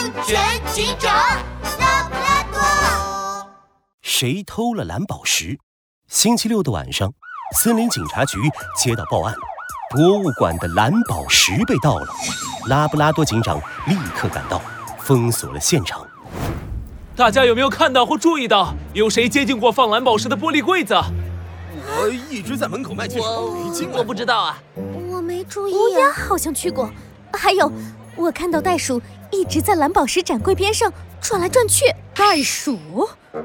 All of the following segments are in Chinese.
安全警长拉布拉多。谁偷了蓝宝石？星期六的晚上，森林警察局接到报案，博物馆的蓝宝石被盗了。拉布拉多警长立刻赶到，封锁了现场。大家有没有看到或注意到有谁接近过放蓝宝石的玻璃柜子？我一直在门口卖戒指，没进来。我不知道啊。我没注意。乌鸦好像去过，还有，我看到袋鼠一直在蓝宝石展柜边上转来转去。袋鼠？啊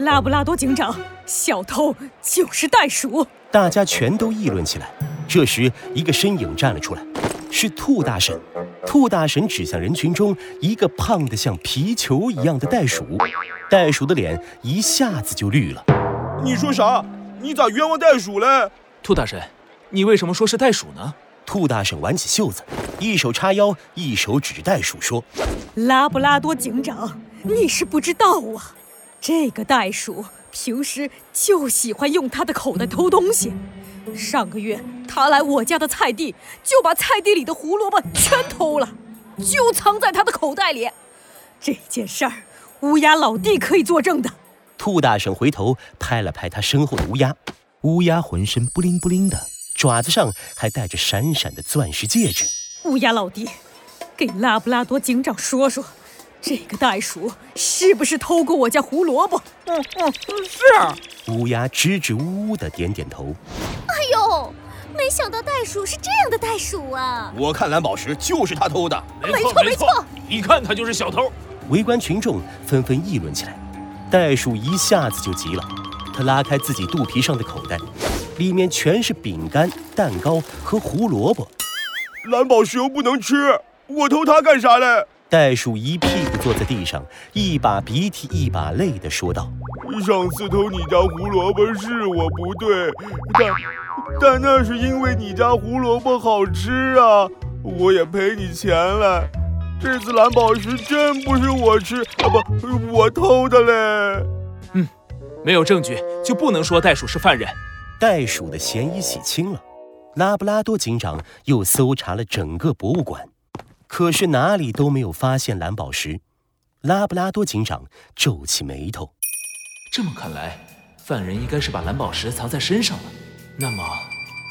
拉布拉多警长，小偷就是袋鼠！大家全都议论起来。这时，一个身影站了出来，是兔大婶。兔大婶指向人群中一个胖得像皮球一样的袋鼠，袋鼠的脸一下子就绿了。你说啥？你咋冤枉袋鼠嘞？兔大婶，你为什么说是袋鼠呢？兔大婶挽起袖子，一手叉腰，一手指着袋鼠说：“拉布拉多警长，你是不知道啊，这个袋鼠平时就喜欢用他的口袋偷东西。上个月他来我家的菜地，就把菜地里的胡萝卜全偷了，就藏在他的口袋里。这件事儿，乌鸦老弟可以作证的。”兔大婶回头拍了拍他身后的乌鸦，乌鸦浑身不灵不灵的，爪子上还戴着闪闪的钻石戒指。乌鸦老弟，给拉布拉多警长说说，这个袋鼠是不是偷过我家胡萝卜？嗯嗯，是。乌鸦支支吾吾的点点头。哎呦，没想到袋鼠是这样的袋鼠啊！我看蓝宝石就是他偷的。没错没错，一看他就是小偷。围观群众纷纷议论起来。袋鼠一下子就急了，他拉开自己肚皮上的口袋，里面全是饼干、蛋糕和胡萝卜。蓝宝石又不能吃，我偷它干啥嘞？袋鼠一屁股坐在地上，一把鼻涕一把泪的说道：“上次偷你家胡萝卜是我不对，但但那是因为你家胡萝卜好吃啊，我也赔你钱了。”这次蓝宝石真不是我吃啊，不，我偷的嘞。嗯，没有证据就不能说袋鼠是犯人。袋鼠的嫌疑洗清了。拉布拉多警长又搜查了整个博物馆，可是哪里都没有发现蓝宝石。拉布拉多警长皱起眉头。这么看来，犯人应该是把蓝宝石藏在身上了。那么，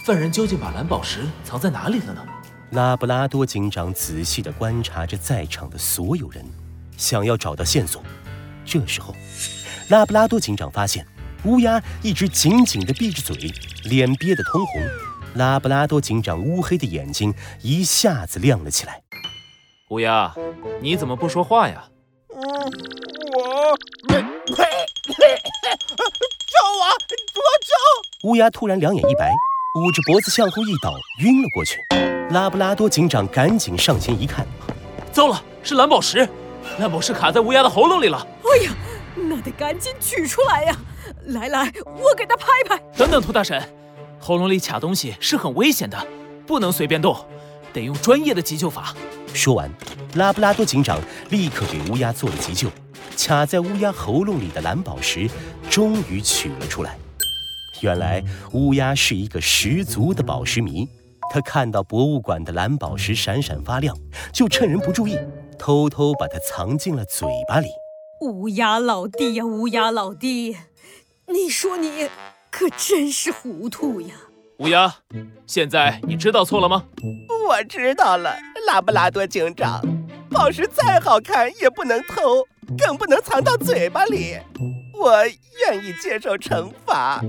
犯人究竟把蓝宝石藏在哪里了呢？拉布拉多警长仔细地观察着在场的所有人，想要找到线索。这时候，拉布拉多警长发现乌鸦一直紧紧地闭着嘴，脸憋得通红。拉布拉多警长乌黑的眼睛一下子亮了起来。乌鸦，你怎么不说话呀？嗯，我呸呸呸！救我！多救！乌鸦突然两眼一白，捂着脖子向后一倒，晕了过去。拉布拉多警长赶紧上前一看，糟了，是蓝宝石！蓝宝石卡在乌鸦的喉咙里了。哎呀，那得赶紧取出来呀！来来，我给他拍拍。等等，兔大婶，喉咙里卡东西是很危险的，不能随便动，得用专业的急救法。说完，拉布拉多警长立刻给乌鸦做了急救，卡在乌鸦喉咙里的蓝宝石终于取了出来。原来乌鸦是一个十足的宝石迷。他看到博物馆的蓝宝石闪闪发亮，就趁人不注意，偷偷把它藏进了嘴巴里。乌鸦老弟呀，乌鸦老弟，你说你可真是糊涂呀！乌鸦，现在你知道错了吗？我知道了，拉布拉多警长，宝石再好看也不能偷，更不能藏到嘴巴里。我愿意接受惩罚。